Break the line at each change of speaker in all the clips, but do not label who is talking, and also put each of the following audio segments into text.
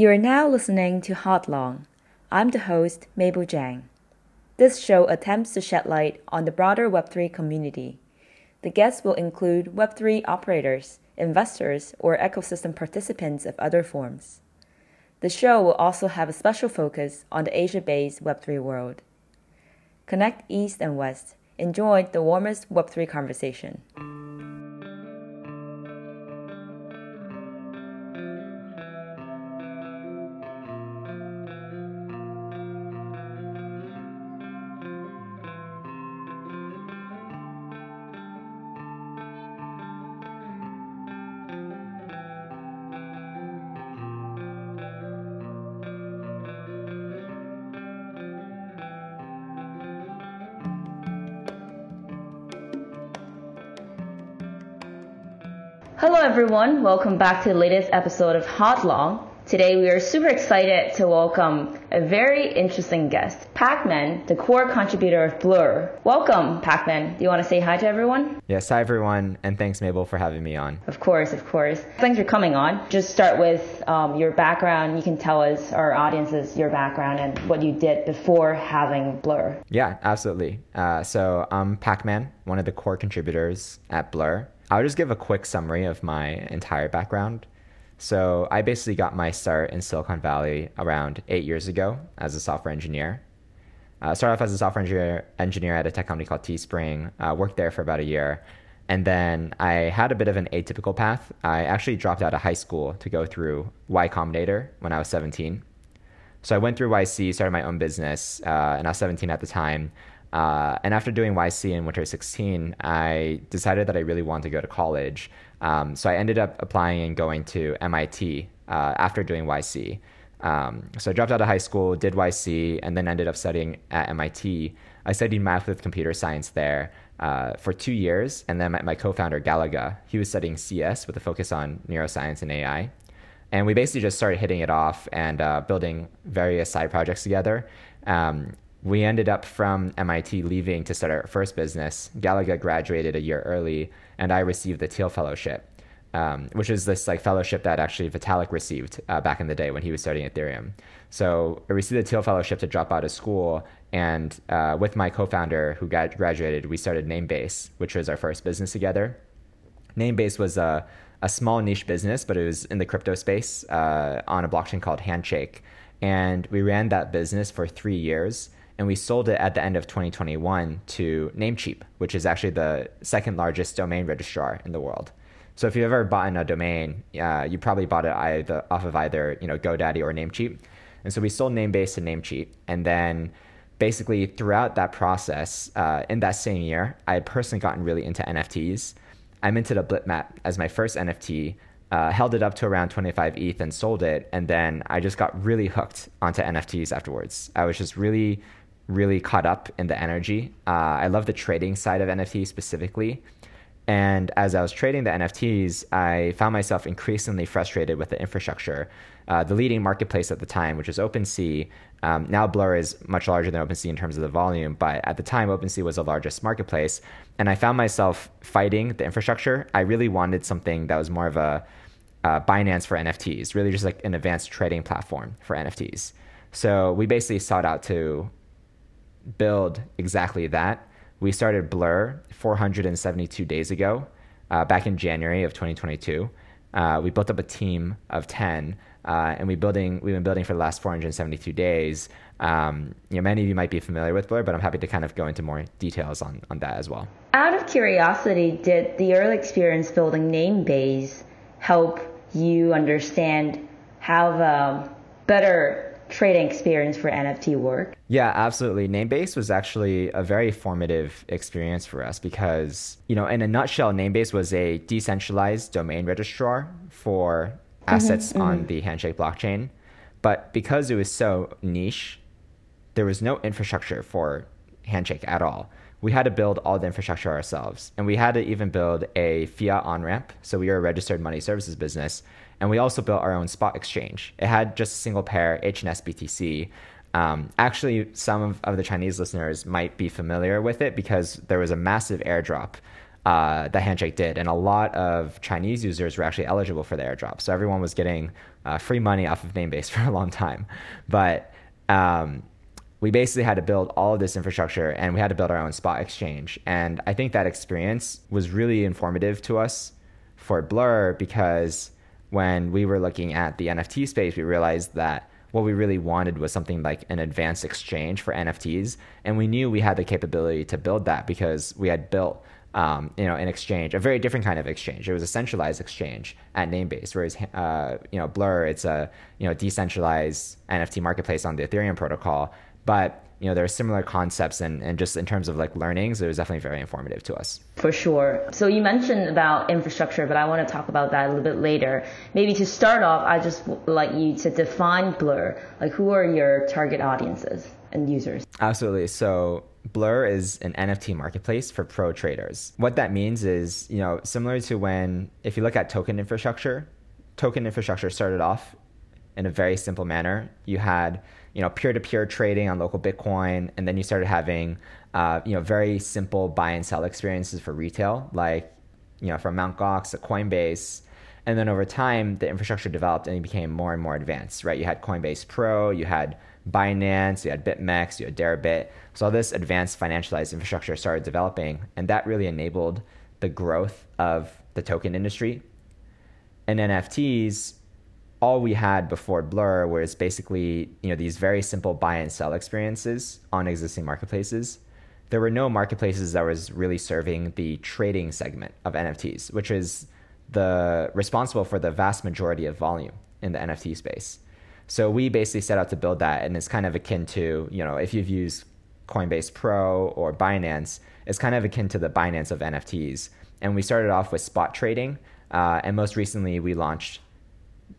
You are now listening to Hotlong. I'm the host, Mable Jiang. This show attempts to shed light on the broader Web3 community. The guests will include Web3 operators, investors, or ecosystem participants of other forms. The show will also have a special focus on the Asia based Web3 world. Connect East and West. Enjoy the warmest Web3 conversation. Everyone. Welcome back to the latest episode of Hotlong. Today, we are super excited to welcome a very interesting guest, Pacman, the core contributor of Blur. Welcome, Pacman. Do you want to say hi to everyone?
Yes, hi everyone, and thanks, Mable, for having me on.
Of course, of course. Thanks for coming on. Just start with um, your background. You can tell us, our audiences, your background and what you did before having Blur.
Yeah, absolutely. Uh, so I'm Pacman, one of the core contributors at Blur. I'll just give a quick summary of my entire background. So, I basically got my start in Silicon Valley around eight years ago as a software engineer. Uh, started off as a software engineer, engineer at a tech company called Teespring, uh, worked there for about a year. And then I had a bit of an atypical path. I actually dropped out of high school to go through Y Combinator when I was 17. So I went through YC, started my own business, uh, and I was 17 at the time. Uh, and after doing YC in winter 16, I decided that I really wanted to go to college. Um, so I ended up applying and going to MIT uh, after doing YC. Um, so I dropped out of high school, did YC, and then ended up studying at MIT. I studied math with computer science there uh, for two years. And then my, my co founder, Galaga, he was studying CS with a focus on neuroscience and AI. And we basically just started hitting it off and uh, building various side projects together. Um, we ended up from MIT leaving to start our first business. Galaga graduated a year early, and I received the Thiel Fellowship, um, which is this like fellowship that actually Vitalik received uh, back in the day when he was studying Ethereum. So I received the Thiel Fellowship to drop out of school, and uh, with my co-founder who got graduated, we started Namebase, which was our first business together. Namebase was a, a small niche business, but it was in the crypto space uh, on a blockchain called Handshake. And we ran that business for three years and we sold it at the end of 2021 to Namecheap, which is actually the second largest domain registrar in the world. So if you've ever bought a domain, uh, you probably bought it either off of either you know GoDaddy or Namecheap. And so we sold Namebase to Namecheap, and then basically throughout that process, uh, in that same year, I had personally gotten really into NFTs. I minted a Blitmap as my first NFT, uh, held it up to around 25 ETH and sold it, and then I just got really hooked onto NFTs afterwards. I was just really really caught up in the energy. Uh, I love the trading side of NFTs specifically. And as I was trading the NFTs, I found myself increasingly frustrated with the infrastructure. Uh, the leading marketplace at the time, which was OpenSea, um, now Blur is much larger than OpenSea in terms of the volume, but at the time, OpenSea was the largest marketplace. And I found myself fighting the infrastructure. I really wanted something that was more of a uh, Binance for NFTs, really just like an advanced trading platform for NFTs. So we basically sought out to build exactly that. We started Blur 472 days ago, uh, back in January of 2022. Uh, we built up a team of 10, uh, and we building we've been building for the last 472 days. Um, you know, many of you might be familiar with Blur, but I'm happy to kind of go into more details on, on that as well.
Out of curiosity, did the early experience building Namebase help you understand how the better trading experience for NFT work?
Yeah, absolutely. Namebase was actually a very formative experience for us because, you know, in a nutshell, Namebase was a decentralized domain registrar for mm-hmm, assets mm-hmm, on mm-hmm. the Handshake blockchain. But because it was so niche, there was no infrastructure for Handshake at all. We had to build all the infrastructure ourselves. And we had to even build a fiat on ramp. So we were a registered money services business and we also built our own spot exchange. It had just a single pair, HNSBTC. Um, actually, some of, of, the Chinese listeners might be familiar with it because there was a massive airdrop uh, that Handshake did, and a lot of Chinese users were actually eligible for the airdrop. So everyone was getting uh, free money off of Namebase for a long time. But um, we basically had to build all of this infrastructure, and we had to build our own spot exchange. And I think that experience was really informative to us for Blur because when we were looking at the NFT space, we realized that what we really wanted was something like an advanced exchange for NFTs, and we knew we had the capability to build that because we had built um, you know, an exchange, a very different kind of exchange. It was a centralized exchange at Namebase, whereas uh, you know Blur, it's a you know decentralized NFT marketplace on the Ethereum protocol. But you know there are similar concepts, and, and just in terms of like learnings, it was definitely very informative to us.
For sure. So you mentioned about infrastructure, but I want to talk about that a little bit later. Maybe to start off, I just like you to define Blur. Like, who are your target audiences and users?
Absolutely. So Blur is an NFT marketplace for pro traders. What that means is, you know, similar to when, if you look at token infrastructure, token infrastructure started off in a very simple manner. You had, you know, peer-to-peer trading on local Bitcoin, and then you started having, uh, you know, very simple buy and sell experiences for retail, like, you know, from Mt. Gox to Coinbase. And then over time, the infrastructure developed and it became more and more advanced, right? You had Coinbase Pro, you had Binance, you had BitMEX, you had Deribit. So all this advanced financialized infrastructure started developing, and that really enabled the growth of the token industry. And NFTs, all we had before Blur was basically you know these very simple buy and sell experiences on existing marketplaces. There were no marketplaces that was really serving the trading segment of NFTs, which is the responsible for the vast majority of volume in the NFT space. So we basically set out to build that, and it's kind of akin to you know if you've used Coinbase Pro or Binance, it's kind of akin to the Binance of NFTs. And we started off with spot trading, uh, and most recently we launched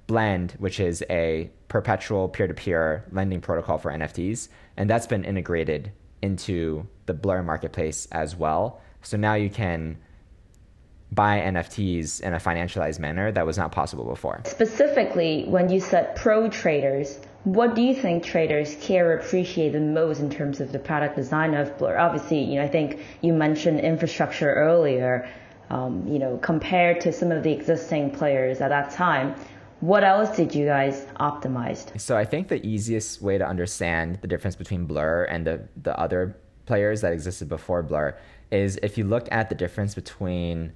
Blend, which is a perpetual peer-to-peer lending protocol for NFTs, and that's been integrated into the Blur marketplace as well. So now you can buy NFTs in a financialized manner that was not possible before.
Specifically, when you said pro traders, what do you think traders care or appreciate the most in terms of the product design of Blur? Obviously, you know, I think you mentioned infrastructure earlier. Um, you know, compared to some of the existing players at that time, what else did you guys optimize?
So I think the easiest way to understand the difference between Blur and the, the other players that existed before Blur is if you look at the difference between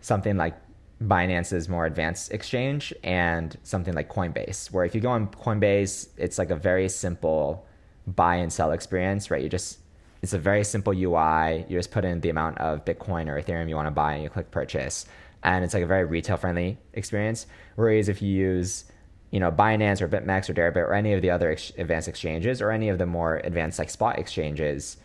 something like Binance's more advanced exchange and something like Coinbase, where if you go on Coinbase, it's like a very simple buy and sell experience, right? You just it's a very simple UI. You just put in the amount of Bitcoin or Ethereum you want to buy and you click purchase. And it's like a very retail friendly experience. Whereas if you use, you know, Binance or BitMEX or Deribit or any of the other ex- advanced exchanges or any of the more advanced like spot exchanges,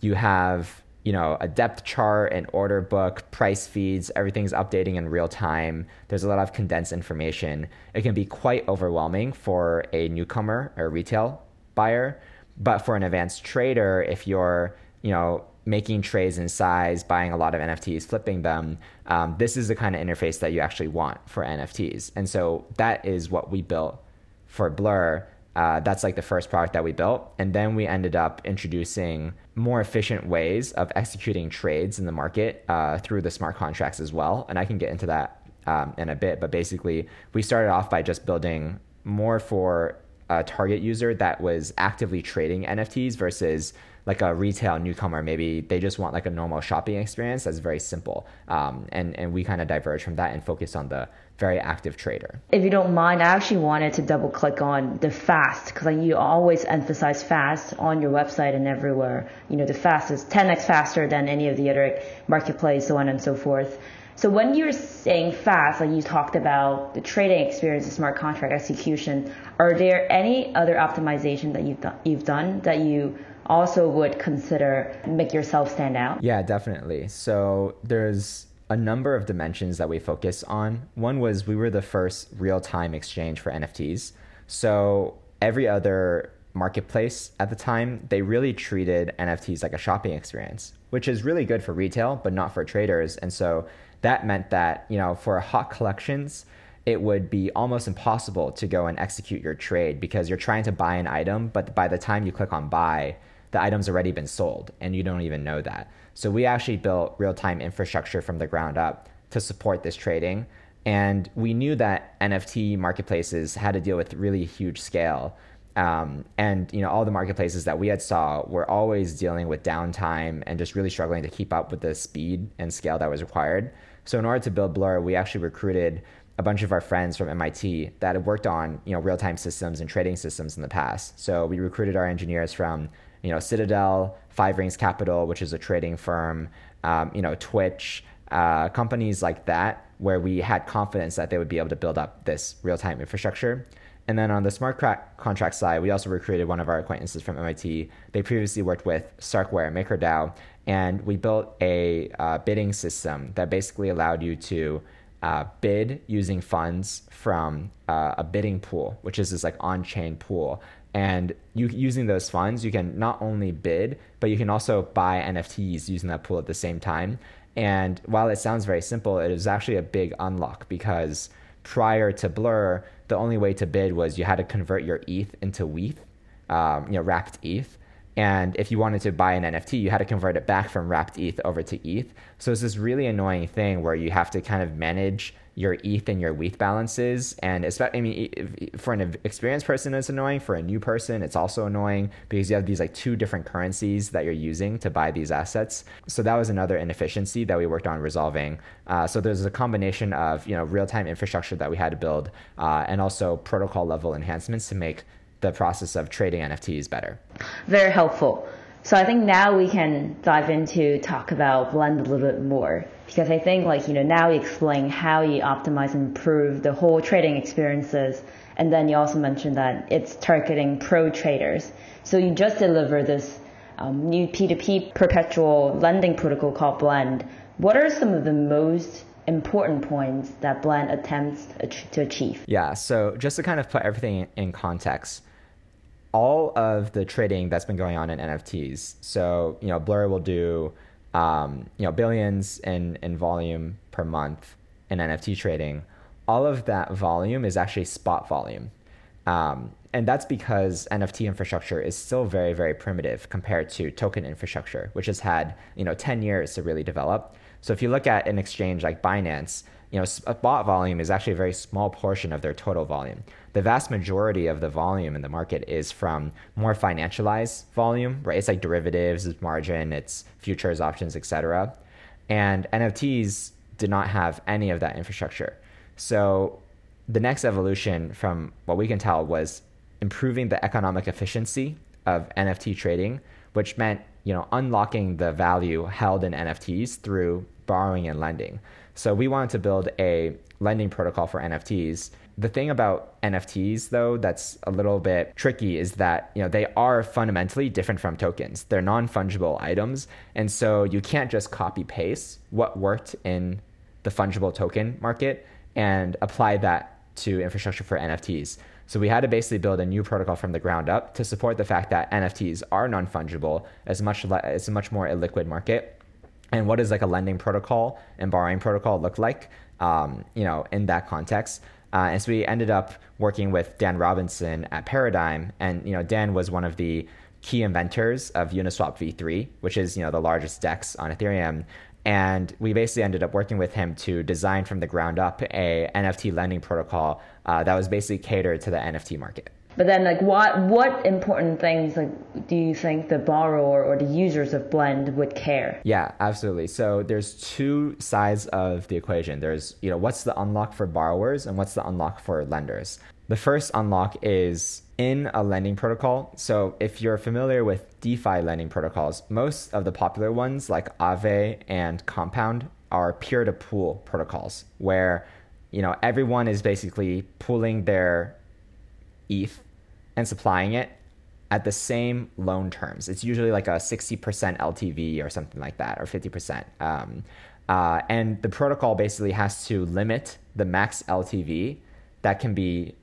you have you know, a depth chart, an order book, price feeds, everything's updating in real time. There's a lot of condensed information. It can be quite overwhelming for a newcomer or retail buyer, but for an advanced trader, if you're, you know, making trades in size, buying a lot of NFTs, flipping them, um, this is the kind of interface that you actually want for NFTs. And so that is what we built for Blur uh, that's like the first product that we built. And then we ended up introducing more efficient ways of executing trades in the market uh, through the smart contracts as well. And I can get into that um, in a bit. But basically, we started off by just building more for a target user that was actively trading NFTs versus like a retail newcomer, maybe they just want like a normal shopping experience that's very simple. Um, and, and we kind of diverge from that and focus on the very active trader.
If you don't mind, I actually wanted to double click on the fast because like you always emphasize fast on your website and everywhere. You know, the fast is 10x faster than any of the other marketplace, so on and so forth. So when you're saying fast, like you talked about the trading experience, the smart contract execution, are there any other optimization that you've done, you've done that you also would consider make yourself stand out?
Yeah, definitely. So there's a number of dimensions that we focus on. One was we were the first real time exchange for NFTs. So every other marketplace at the time, they really treated NFTs like a shopping experience, which is really good for retail, but not for traders. And so that meant that, you know, for hot collections, it would be almost impossible to go and execute your trade because you're trying to buy an item, but by the time you click on buy, the item's already been sold and you don't even know that. So we actually built real time infrastructure from the ground up to support this trading. And we knew that NFT marketplaces had to deal with really huge scale. Um, and you know all the marketplaces that we had saw were always dealing with downtime and just really struggling to keep up with the speed and scale that was required. So in order to build Blur, we actually recruited a bunch of our friends from MIT that had worked on you know real time systems and trading systems in the past. So we recruited our engineers from you know Citadel, Five Rings Capital, which is a trading firm, um, you know Twitch, uh, companies like that, where we had confidence that they would be able to build up this real time infrastructure. And then on the smart contract side, we also recruited one of our acquaintances from MIT. They previously worked with Starkware, MakerDAO, and we built a uh, bidding system that basically allowed you to uh, bid using funds from uh, a bidding pool, which is this like on-chain pool. And you using those funds, you can not only bid, but you can also buy NFTs using that pool at the same time. And while it sounds very simple, it is actually a big unlock because prior to Blur, the only way to bid was you had to convert your ETH into WETH, um, you know, wrapped ETH. And if you wanted to buy an NFT, you had to convert it back from wrapped ETH over to ETH. So it's this really annoying thing where you have to kind of manage your ETH and your WETH balances. And especially, I mean, for an experienced person, it's annoying. For a new person, it's also annoying because you have these like two different currencies that you're using to buy these assets. So that was another inefficiency that we worked on resolving. Uh, so there's a combination of you know real time infrastructure that we had to build, uh, and also protocol level enhancements to make the process of trading NFTs better.
Very helpful. So I think now we can dive into talk about Blend a little bit more because I think like you know now you explain how you optimize and improve the whole trading experiences, and then you also mentioned that it's targeting pro traders. So you just deliver this um, new P2P perpetual lending protocol called Blend. What are some of the most important points that Blend attempts to achieve?
Yeah, so just to kind of put everything in context, all of the trading that's been going on in NFTs. So, you know, Blur will do, um, you know, billions in, in volume per month in NFT trading. All of that volume is actually spot volume. Um, and that's because NFT infrastructure is still very, very primitive compared to token infrastructure, which has had, you know, 10 years to really develop. So if you look at an exchange like Binance, you know, spot volume is actually a very small portion of their total volume. The vast majority of the volume in the market is from more financialized volume, right? It's like derivatives, it's margin, it's futures, options, etc. And NFTs did not have any of that infrastructure. So the next evolution from what we can tell was improving the economic efficiency of NFT trading, which meant, you know, unlocking the value held in NFTs through borrowing and lending. So we wanted to build a lending protocol for NFTs. The thing about NFTs though that's a little bit tricky is that, you know, they are fundamentally different from tokens. They're non-fungible items, and so you can't just copy paste what worked in the fungible token market and apply that to infrastructure for NFTs. So we had to basically build a new protocol from the ground up to support the fact that NFTs are non-fungible as much it's a much more illiquid market. And what does like a lending protocol and borrowing protocol look like um, you know in that context? Uh, and so we ended up working with dan robinson at paradigm. And you know dan was one of the key inventors of uniswap v3 which is you know the largest dex on ethereum. And we basically ended up working with him to design from the ground up a nft lending protocol uh, that was basically catered to the nft market
but then, like, what what important things like do you think the borrower or the users of Blend would care?
Yeah, absolutely. So there's two sides of the equation. There's you know what's the unlock for borrowers and what's the unlock for lenders. The first unlock is in a lending protocol. So if you're familiar with DeFi lending protocols, most of the popular ones like Aave and Compound are peer-to-pool protocols where you know everyone is basically pooling their ETH and supplying it at the same loan terms. It's usually like a 60% LTV or something like that, or 50%. Um, uh, and the protocol basically has to limit the max LTV that can be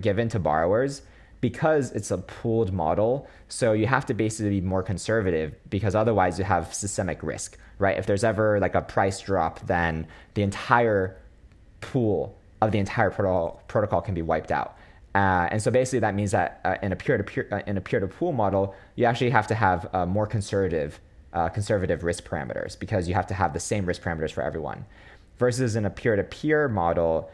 given to borrowers because it's a pooled model. So you have to basically be more conservative because otherwise you have systemic risk, right? If there's ever like a price drop, then the entire pool of the entire protocol, protocol can be wiped out. Uh, and so basically that means that uh, in a peer-to-peer uh, in a peer-to-pool model, you actually have to have uh, more conservative uh, conservative risk parameters because you have to have the same risk parameters for everyone. Versus in a peer-to-peer model,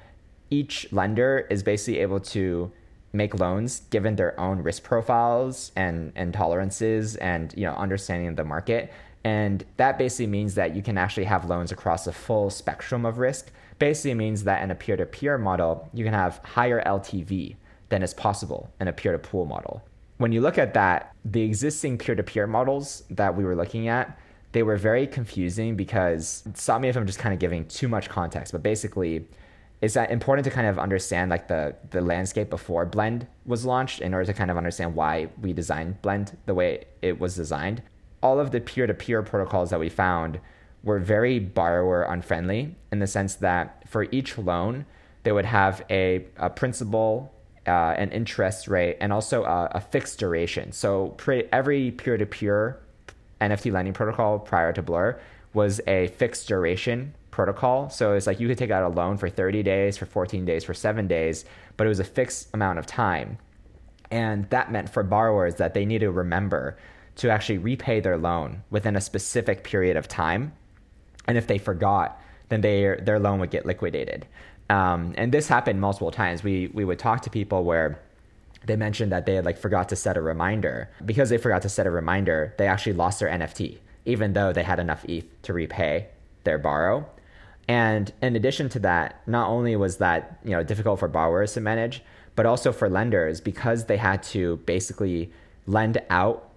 each lender is basically able to make loans given their own risk profiles and, and tolerances and you know understanding of the market. And that basically means that you can actually have loans across a full spectrum of risk. Basically means that in a peer-to-peer model, you can have higher LTV than is possible in a peer-to-pool model. When you look at that, the existing peer-to-peer models that we were looking at, they were very confusing because stop me if I'm just kind of giving too much context, but basically it's important to kind of understand like the the landscape before blend was launched in order to kind of understand why we designed blend the way it was designed all of the peer-to-peer protocols that we found were very borrower unfriendly in the sense that for each loan they would have a, a principal uh, an interest rate and also a, a fixed duration so pre- every peer-to-peer nft lending protocol prior to blur was a fixed duration protocol. So it's like you could take out a loan for 30 days, for 14 days, for seven days, but it was a fixed amount of time. And that meant for borrowers that they need to remember to actually repay their loan within a specific period of time. And if they forgot, then they, their loan would get liquidated. Um, and this happened multiple times. We, we would talk to people where they mentioned that they had like forgot to set a reminder. Because they forgot to set a reminder, they actually lost their NFT, even though they had enough ETH to repay their borrow. And in addition to that, not only was that you know difficult for borrowers to manage, but also for lenders because they had to basically lend out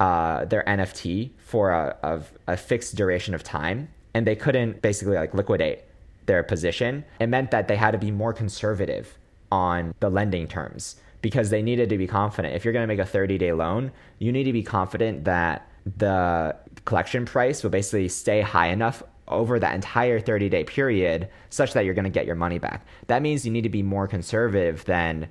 uh, their NFT for a, a, a fixed duration of time, and they couldn't basically like liquidate their position. It meant that they had to be more conservative on the lending terms because they needed to be confident. If you're going to make a 30 day loan, you need to be confident that the collection price will basically stay high enough over that entire 30 day period such that you're going to get your money back. That means you need to be more conservative than,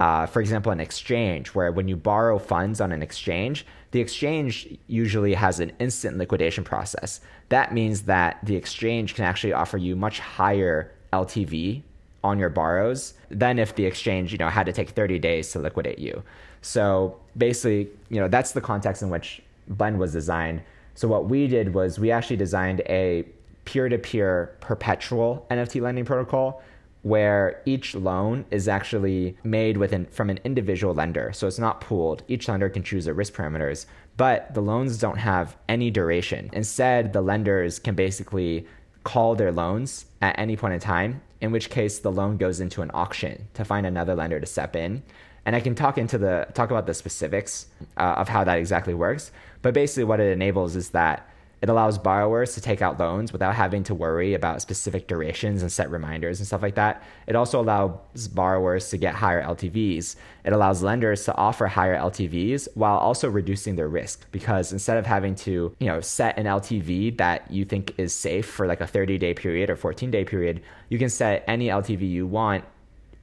uh, for example, an exchange, where when you borrow funds on an exchange, the exchange usually has an instant liquidation process. That means that the exchange can actually offer you much higher LTV on your borrows than if the exchange, you know, had to take 30 days to liquidate you. So basically, you know, that's the context in which Blend was designed. So what we did was we actually designed a peer-to-peer perpetual NFT lending protocol where each loan is actually made within from an individual lender. So it's not pooled. Each lender can choose their risk parameters, but the loans don't have any duration. Instead, the lenders can basically call their loans at any point in time, in which case the loan goes into an auction to find another lender to step in. And I can talk into the talk about the specifics uh, of how that exactly works. But basically, what it enables is that it allows borrowers to take out loans without having to worry about specific durations and set reminders and stuff like that. It also allows borrowers to get higher LTVs. It allows lenders to offer higher LTVs while also reducing their risk because instead of having to, you know, set an LTV that you think is safe for like a 30-day period or 14-day period, you can set any LTV you want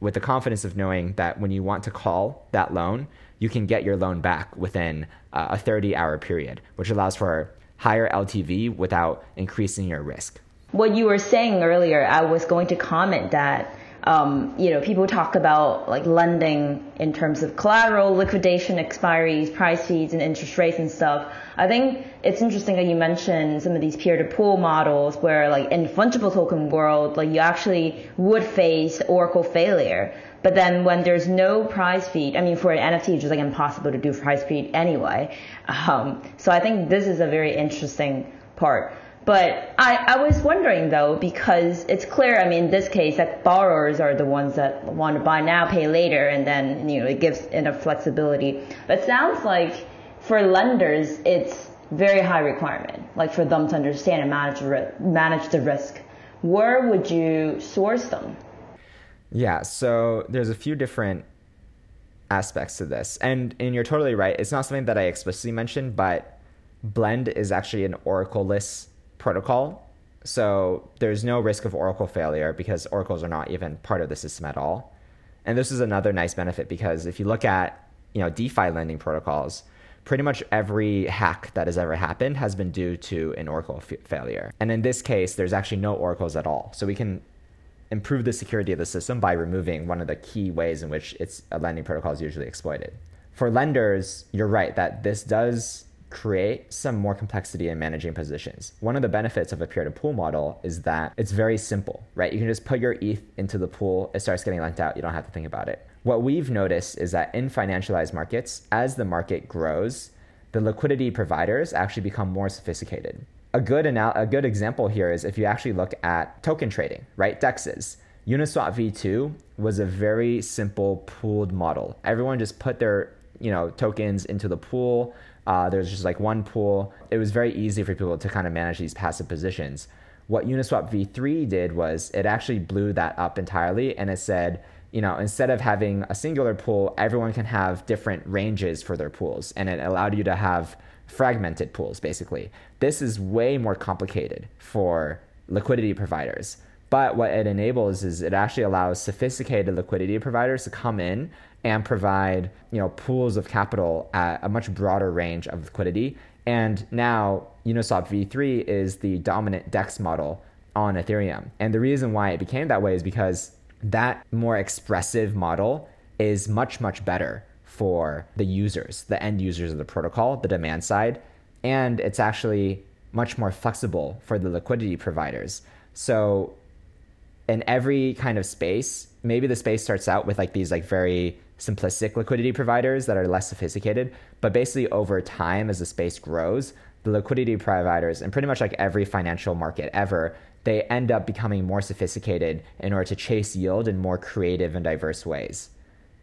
with the confidence of knowing that when you want to call that loan, you can get your loan back within uh, a 30 hour period, which allows for higher LTV without increasing your risk.
What you were saying earlier, I was going to comment that um, you know, people talk about like lending in terms of collateral, liquidation, expiries, price feeds, and interest rates and stuff. I think it's interesting that you mentioned some of these peer-to-pool models where like in fungible token world, like you actually would face Oracle failure. But then when there's no price feed, I mean, for an NFT, it's just like impossible to do price feed anyway. Um, so I think this is a very interesting part. But I, I was wondering though, because it's clear, I mean, in this case, that borrowers are the ones that want to buy now, pay later, and then, you know, it gives enough flexibility. But it sounds like for lenders, it's very high requirement, like for them to understand and manage, manage the risk. Where would you source them?
Yeah, so there's a few different aspects to this. And and you're totally right. It's not something that I explicitly mentioned, but Blend is actually an Oracle-less protocol. So there's no risk of Oracle failure because Oracles are not even part of the system at all. And this is another nice benefit because if you look at, you know, DeFi lending protocols, pretty much every hack that has ever happened has been due to an Oracle f- failure. And in this case, there's actually no Oracles at all. So we can improve the security of the system by removing one of the key ways in which it's a lending protocol is usually exploited. For lenders, you're right that this does create some more complexity in managing positions. One of the benefits of a peer to pool model is that it's very simple, right? You can just put your ETH into the pool, it starts getting lent out, you don't have to think about it. What we've noticed is that in financialized markets, as the market grows, the liquidity providers actually become more sophisticated. A good, anal- a good example here is if you actually look at token trading, right? DEXs. Uniswap v2 was a very simple pooled model. Everyone just put their you know tokens into the pool. Uh, was just like one pool. It was very easy for people to kind of manage these passive positions. What Uniswap v3 did was it actually blew that up entirely, and it said you know, instead of having a singular pool, everyone can have different ranges for their pools. And it allowed you to have fragmented pools, basically. This is way more complicated for liquidity providers. But what it enables is it actually allows sophisticated liquidity providers to come in and provide, you know, pools of capital at a much broader range of liquidity. And now Uniswap v3 is the dominant DEX model on Ethereum. And the reason why it became that way is because that more expressive model is much, much better for the users, the end users of the protocol, the demand side. And it's actually much more flexible for the liquidity providers. So in every kind of space, maybe the space starts out with like these like very simplistic liquidity providers that are less sophisticated, but basically over time as the space grows, the liquidity providers and pretty much like every financial market ever they end up becoming more sophisticated in order to chase yield in more creative and diverse ways.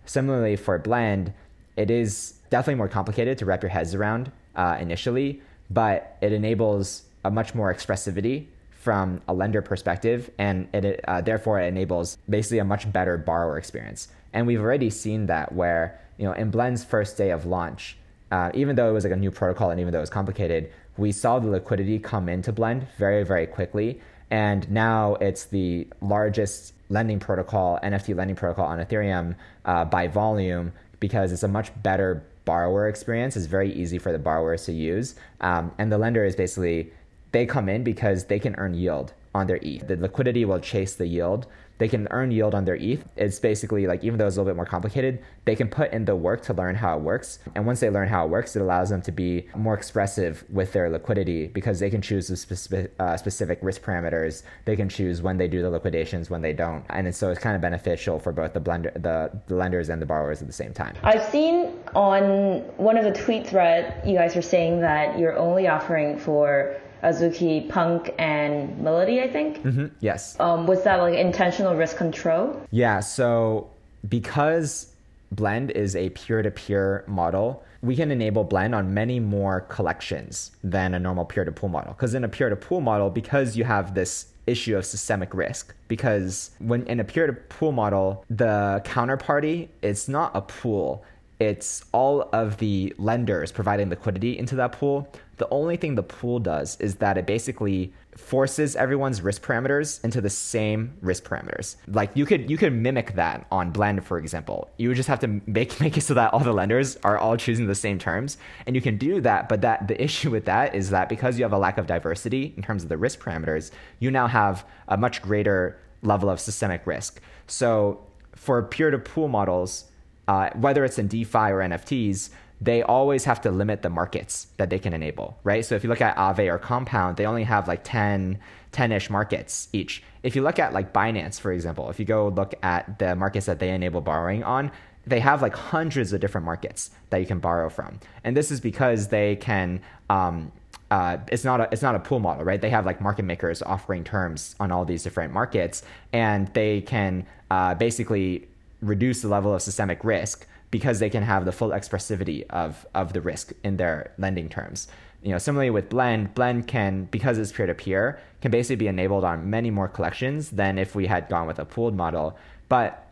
Similarly, for Blend, it is definitely more complicated to wrap your heads around uh, initially, but it enables a much more expressivity from a lender perspective, and it uh, therefore it enables basically a much better borrower experience. And we've already seen that where you know in Blend's first day of launch, uh, even though it was like a new protocol and even though it was complicated, we saw the liquidity come into Blend very very quickly, and now it's the largest lending protocol, NFT lending protocol on Ethereum uh, by volume because it's a much better borrower experience. It's very easy for the borrowers to use. Um, and the lender is basically, they come in because they can earn yield on their ETH. The liquidity will chase the yield they can earn yield on their ETH. It's basically like, even though it's a little bit more complicated, they can put in the work to learn how it works. And once they learn how it works, it allows them to be more expressive with their liquidity because they can choose the specific, uh, specific risk parameters. They can choose when they do the liquidations, when they don't. And so it's kind of beneficial for both the blender, the, the lenders and the borrowers at the same time.
I've seen on one of the tweet thread, you guys are saying that you're only offering for Azuki, Punk, and Milady, I think.
Mm-hmm. Yes.
Um, was that like intentional risk control?
Yeah. So because Blend is a peer-to-peer model, we can enable Blend on many more collections than a normal peer-to-pool model. Because in a peer-to-pool model, because you have this issue of systemic risk because when in a peer-to-pool model the counterparty it's not a pool it's all of the lenders providing liquidity into that pool the only thing the pool does is that it basically forces everyone's risk parameters into the same risk parameters. Like you could you could mimic that on Blend, for example. You would just have to make make it so that all the lenders are all choosing the same terms, and you can do that. But that the issue with that is that because you have a lack of diversity in terms of the risk parameters, you now have a much greater level of systemic risk. So for peer to pool models, uh, whether it's in DeFi or NFTs, they always have to limit the markets that they can enable, right? So if you look at Aave or Compound, they only have like 10, 10-ish markets each. If you look at like Binance, for example, if you go look at the markets that they enable borrowing on, they have like hundreds of different markets that you can borrow from. And this is because they can um, uh, it's not a it's not a pool model, right? They have like market makers offering terms on all these different markets, and they can uh, basically reduce the level of systemic risk because they can have the full expressivity of, of the risk in their lending terms. You know, similarly with Blend, Blend can, because it's peer-to-peer, can basically be enabled on many more collections than if we had gone with a pooled model. But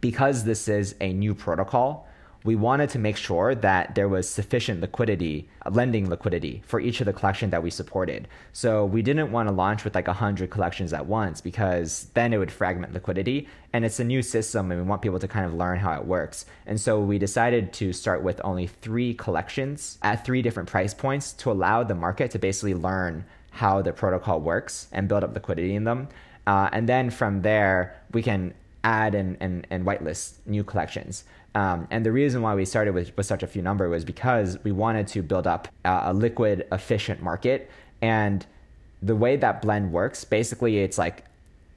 because this is a new protocol, we wanted to make sure that there was sufficient liquidity, lending liquidity for each of the collection that we supported. So we didn't want to launch with like 100 collections at once because then it would fragment liquidity. And it's a new system and we want people to kind of learn how it works. And so we decided to start with only three collections at three different price points to allow the market to basically learn how the protocol works and build up liquidity in them. Uh, and then from there, we can add and, and, and whitelist new collections. Um, and the reason why we started with, with such a few number was because we wanted to build up a liquid, efficient market. And the way that blend works, basically, it's like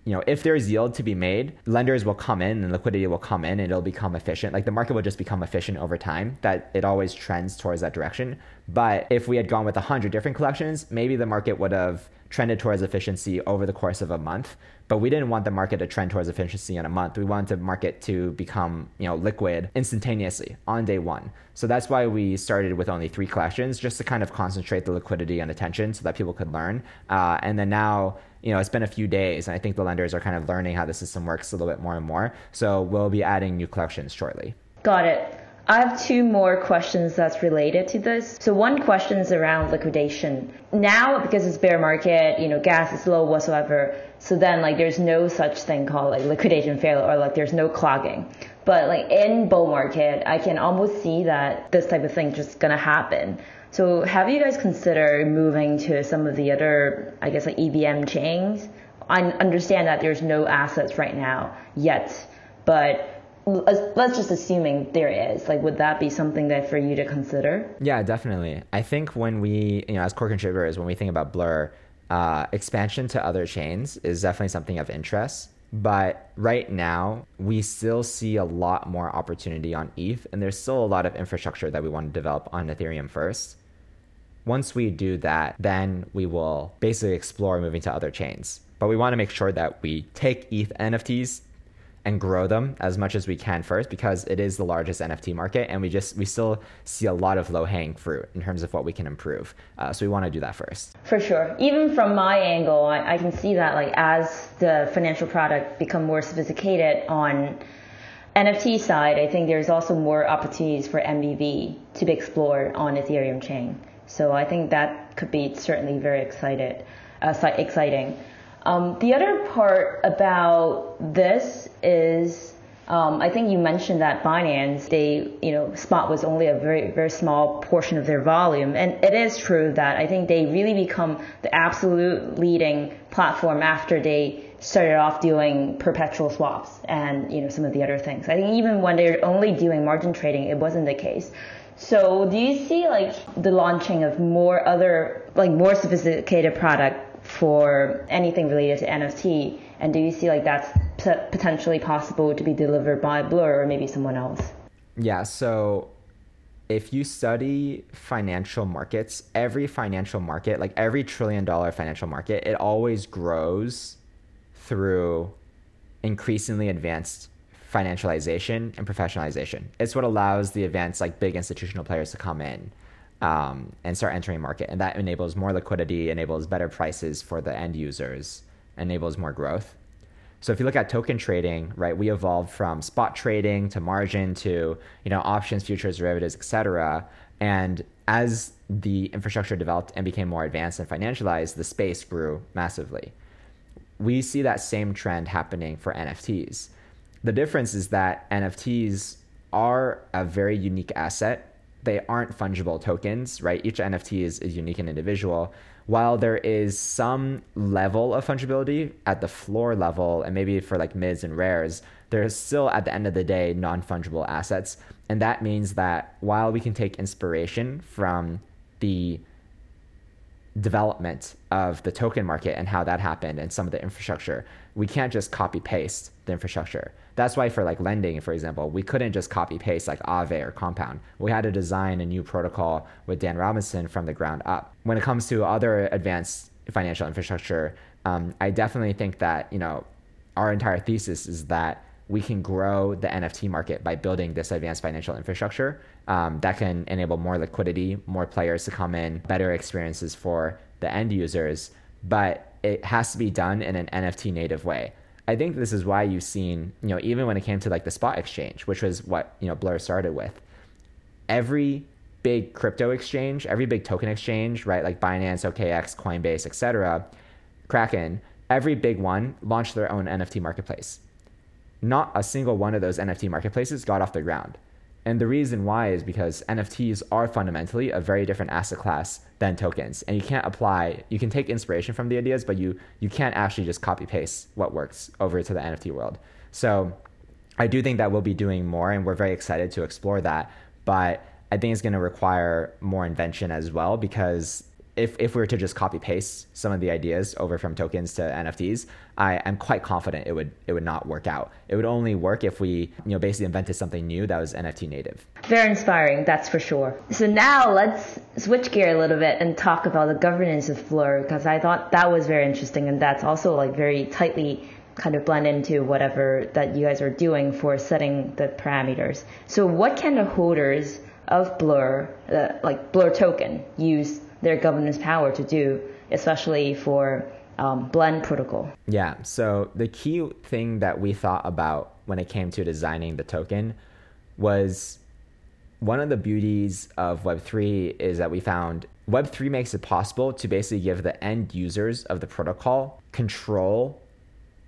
you know, if there's yield to be made, lenders will come in and liquidity will come in and it'll become efficient. Like the market will just become efficient over time, that it always trends towards that direction. But if we had gone with 100 different collections, maybe the market would have trended towards efficiency over the course of a month. But we didn't want the market to trend towards efficiency in a month. We wanted the market to become, you know, liquid instantaneously on day one. So that's why we started with only three collections, just to kind of concentrate the liquidity and attention so that people could learn. Uh, and then now you know, it's been a few days, and I think the lenders are kind of learning how the system works a little bit more and more. So we'll be adding new collections shortly.
Got it. I have two more questions that's related to this. So one question is around liquidation. Now, because it's bear market, you know, gas is low whatsoever. So then, like, there's no such thing called like liquidation failure or like there's no clogging. But like in bull market, I can almost see that this type of thing just gonna happen. So have you guys considered moving to some of the other, I guess, like EVM chains? I understand that there's no assets right now yet, but let's just assuming there is like would that be something that for you to consider
yeah definitely i think when we you know as core contributors when we think about blur uh, expansion to other chains is definitely something of interest but right now we still see a lot more opportunity on eth and there's still a lot of infrastructure that we want to develop on ethereum first once we do that, then we will basically explore moving to other chains. But we want to make sure that we take ETH NFTs and grow them as much as we can first because it is the largest NFT market and we just we still see a lot of low hanging fruit in terms of what we can improve. Uh, so we want to do that first.
For sure. Even from my angle, I, I can see that like as the financial product become more sophisticated on NFT side, I think there's also more opportunities for MEV to be explored on Ethereum chain. So I think that could be certainly very excited, uh, exciting. Um, the other part about this is um, I think you mentioned that Binance, they, you know, spot was only a very, very small portion of their volume. And it is true that I think they really become the absolute leading platform after they started off doing perpetual swaps and, you know, some of the other things. I think even when they're only doing margin trading, it wasn't the case. So do you see like the launching of more other like more sophisticated product for anything related to NFT? And do you see like that's p- potentially possible to be delivered by Blur or maybe someone else?
Yeah. So if you study financial markets, every financial market, like every trillion dollar financial market, it always grows through increasingly advanced financialization and professionalization. It's what allows the advanced like big institutional players to come in um, and start entering market, and that enables more liquidity, enables better prices for the end users, enables more growth. So if you look at token trading, right, we evolved from spot trading to margin to you know options, futures, derivatives, etc. And as the infrastructure developed and became more advanced and financialized, the space grew massively. We see that same trend happening for NFTs the difference is that NFTs are a very unique asset. They aren't fungible tokens, right? Each NFT is, is unique and individual. While there is some level of fungibility at the floor level, and maybe for like mids and rares, there's still at the end of the day non fungible assets. And that means that while we can take inspiration from the development of the token market and how that happened and some of the infrastructure, we can't just copy paste the infrastructure. That's why for like lending, for example, we couldn't just copy paste like Aave or Compound. We had to design a new protocol with Dan Robinson from the ground up. When it comes to other advanced financial infrastructure, um, I definitely think that you know our entire thesis is that we can grow the NFT market by building this advanced financial infrastructure um, that can enable more liquidity, more players to come in, better experiences for the end users. But it has to be done in an NFT native way. I think this is why you've seen, you know, even when it came to like the spot exchange, which was what, you know, Blur started with, every big crypto exchange, every big token exchange, right, like Binance, OKX, Coinbase, etc., Kraken, every big one launched their own NFT marketplace. Not a single one of those NFT marketplaces got off the ground. And the reason why is because NFTs are fundamentally a very different asset class than tokens. And you can't apply, you can take inspiration from the ideas, but you, you can't actually just copy paste what works over to the NFT world. So I do think that we'll be doing more and we're very excited to explore that. But I think it's going to require more invention as well because if, if we were to just copy paste some of the ideas over from tokens to NFTs, I am quite confident it would it would not work out. It would only work if we you know basically invented something new that was NFT native.
Very inspiring, that's for sure. So now let's switch gear a little bit and talk about the governance of Blur because I thought that was very interesting and that's also like very tightly kind of blend into whatever that you guys are doing for setting the parameters. So what can the holders of Blur, uh, like Blur token, use their governance power to do, especially for um, blend protocol.
Yeah. So the key thing that we thought about when it came to designing the token was one of the beauties of Web3 is that we found Web3 makes it possible to basically give the end users of the protocol control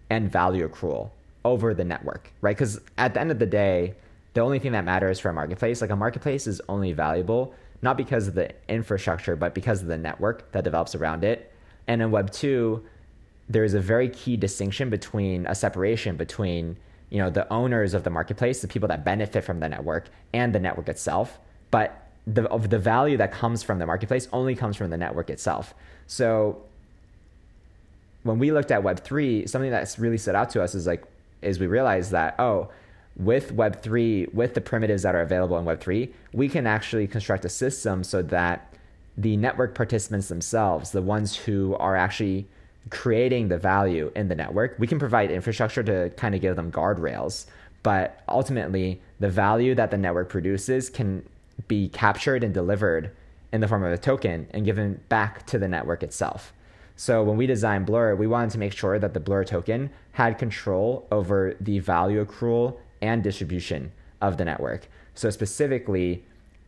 and value accrual over the network, right? Because at the end of the day, the only thing that matters for a marketplace, like a marketplace is only valuable not because of the infrastructure, but because of the network that develops around it. And in Web 2, there is a very key distinction between a separation between you know the owners of the marketplace, the people that benefit from the network, and the network itself. But the of the value that comes from the marketplace only comes from the network itself. So when we looked at Web three, something that's really stood out to us is like is we realized that oh with Web3, with the primitives that are available in Web3, we can actually construct a system so that the network participants themselves, the ones who are actually creating the value in the network, we can provide infrastructure to kind of give them guardrails. But ultimately, the value that the network produces can be captured and delivered in the form of a token and given back to the network itself. So when we designed Blur, we wanted to make sure that the Blur token had control over the value accrual and distribution of the network. So specifically,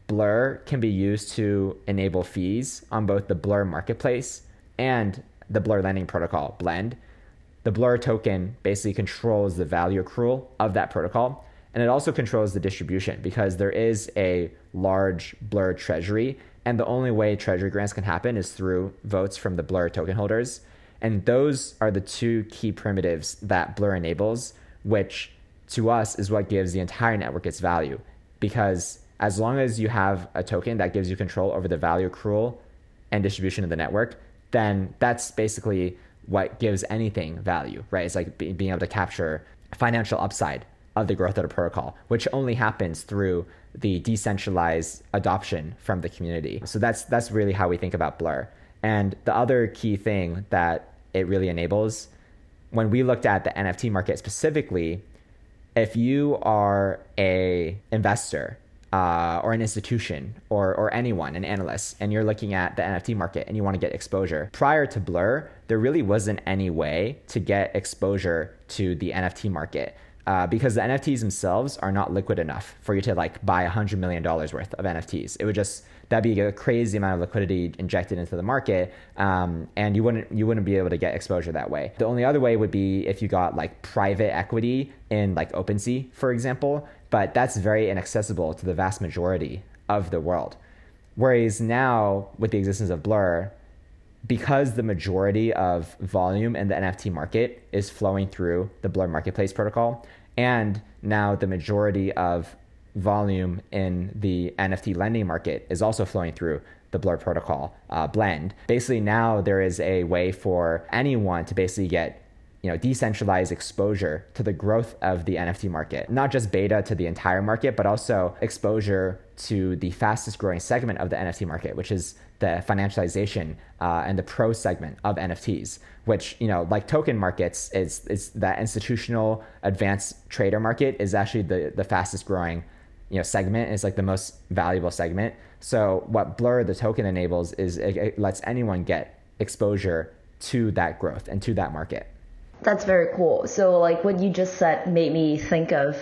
Blur can be used to enable fees on both the Blur marketplace and the Blur lending protocol blend. The Blur token basically controls the value accrual of that protocol. And it also controls the distribution because there is a large Blur treasury. And the only way treasury grants can happen is through votes from the Blur token holders. And those are the two key primitives that Blur enables, which to us is what gives the entire network its value. Because as long as you have a token that gives you control over the value accrual and distribution of the network, then that's basically what gives anything value, right? It's like being able to capture financial upside of the growth of the protocol, which only happens through the decentralized adoption from the community. So that's that's really how we think about Blur. And the other key thing that it really enables, when we looked at the NFT market specifically, if you are a investor uh, or an institution or, or anyone, an analyst, and you're looking at the NFT market and you want to get exposure, prior to Blur, there really wasn't any way to get exposure to the NFT market. Uh, because the NFTs themselves are not liquid enough for you to like buy a hundred million dollars worth of NFTs. It would just that'd be a crazy amount of liquidity injected into the market, um, and you wouldn't you wouldn't be able to get exposure that way. The only other way would be if you got like private equity in like OpenSea, for example, but that's very inaccessible to the vast majority of the world. Whereas now, with the existence of Blur, because the majority of volume in the NFT market is flowing through the Blur Marketplace protocol, and now the majority of volume in the NFT lending market is also flowing through the Blur protocol uh, blend. Basically, now there is a way for anyone to basically get you know decentralized exposure to the growth of the NFT market, not just beta to the entire market, but also exposure to the fastest growing segment of the NFT market, which is the financialization uh, and the pro segment of NFTs, which you know, like token markets, is is that institutional advanced trader market is actually the the fastest growing you know segment is like the most valuable segment. So what Blur the token enables is it, it lets anyone get exposure to that growth and to that market.
That's very cool. So like what you just said made me think of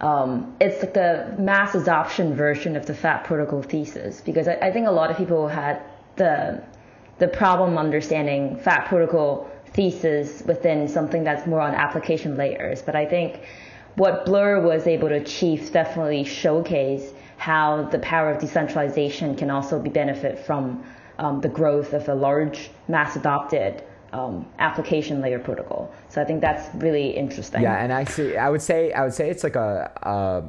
um, it's like the mass adoption version of the FAT protocol thesis because I, I think a lot of people had the the problem understanding FAT protocol thesis within something that's more on application layers. But I think what Blur was able to achieve definitely showcase how the power of decentralization can also be benefit from um, the growth of a large mass adopted um, application layer protocol. So I think that's really interesting.
Yeah, and actually, I would say I would say it's like a, a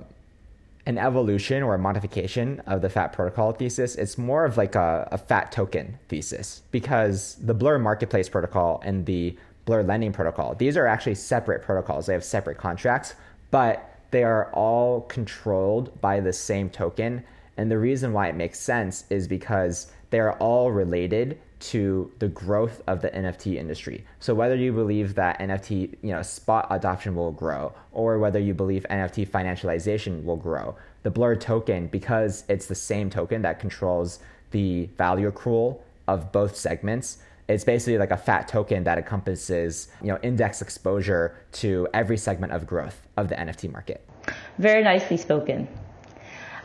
an evolution or a modification of the FAT protocol thesis. It's more of like a, a FAT token thesis because the Blur marketplace protocol and the Blur lending protocol, these are actually separate protocols. They have separate contracts, but they are all controlled by the same token. And the reason why it makes sense is because they are all related to the growth of the NFT industry. So whether you believe that NFT, you know, spot adoption will grow or whether you believe NFT financialization will grow, the Blur token because it's the same token that controls the value accrual of both segments, it's basically like a fat token that encompasses, you know, index exposure to every segment of growth of the NFT market.
Very nicely spoken.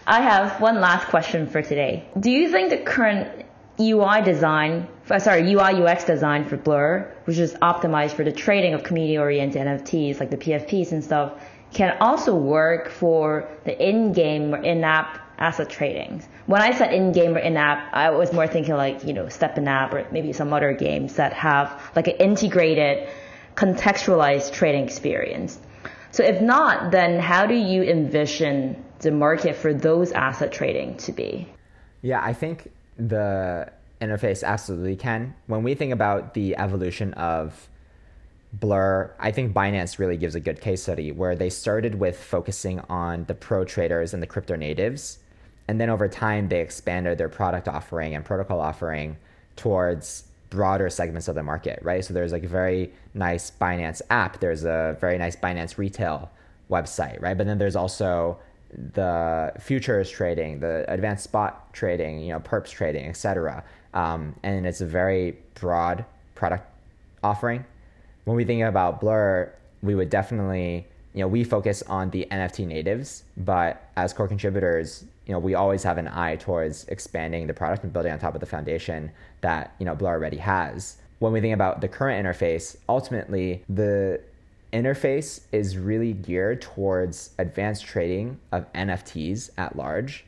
I have one last question for today. Do you think the current UI design, uh, sorry, UI UX design for Blur, which is optimized for the trading of community-oriented NFTs like the PFPs and stuff, can also work for the in-game or in-app asset trading. When I said in-game or in-app, I was more thinking like, you know, STEPN app or maybe some other games that have like an integrated, contextualized trading experience. So if not, then how do you envision the market for those asset trading to be?
Yeah, I think the interface absolutely can. When we think about the evolution of Blur, I think Binance really gives a good case study where they started with focusing on the pro traders and the crypto natives. And then over time, they expanded their product offering and protocol offering towards broader segments of the market, right? So there's like a very nice Binance app, there's a very nice Binance retail website, right? But then there's also the futures trading, the advanced spot trading, you know, perps trading, etc. Um, and it's a very broad product offering. When we think about Blur, we would definitely, you know, we focus on the NFT natives, but as core contributors, you know, we always have an eye towards expanding the product and building on top of the foundation that, you know, Blur already has. When we think about the current interface, ultimately the interface is really geared towards advanced trading of NFTs at large.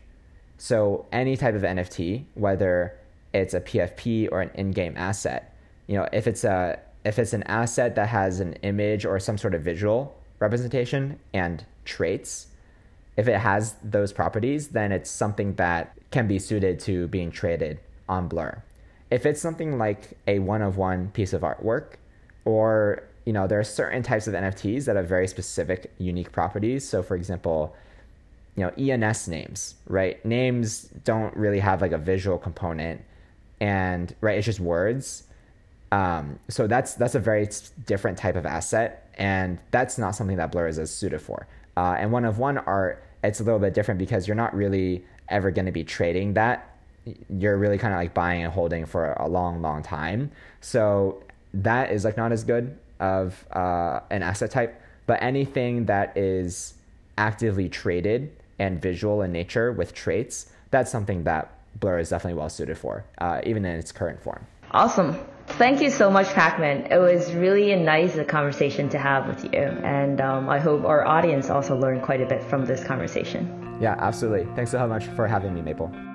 So any type of NFT, whether it's a PFP or an in-game asset, you know, if it's a if it's an asset that has an image or some sort of visual representation and traits, if it has those properties, then it's something that can be suited to being traded on Blur. If it's something like a one of one piece of artwork or you know, there are certain types of NFTs that have very specific, unique properties. So, for example, you know, ENS names, right? Names don't really have like a visual component, and right, it's just words. Um, so that's that's a very different type of asset, and that's not something that Blur is as suited for. Uh, and one of one art, it's a little bit different because you're not really ever going to be trading that. You're really kind of like buying and holding for a long, long time. So that is like not as good of uh, an asset type, but anything that is actively traded and visual in nature with traits, that's something that Blur is definitely well suited for, uh, even in its current form.
Awesome. Thank you so much, Pacman. It was really a nice conversation to have with you, and um, I hope our audience also learned quite a bit from this conversation.
Yeah, absolutely. Thanks so much for having me, Mable.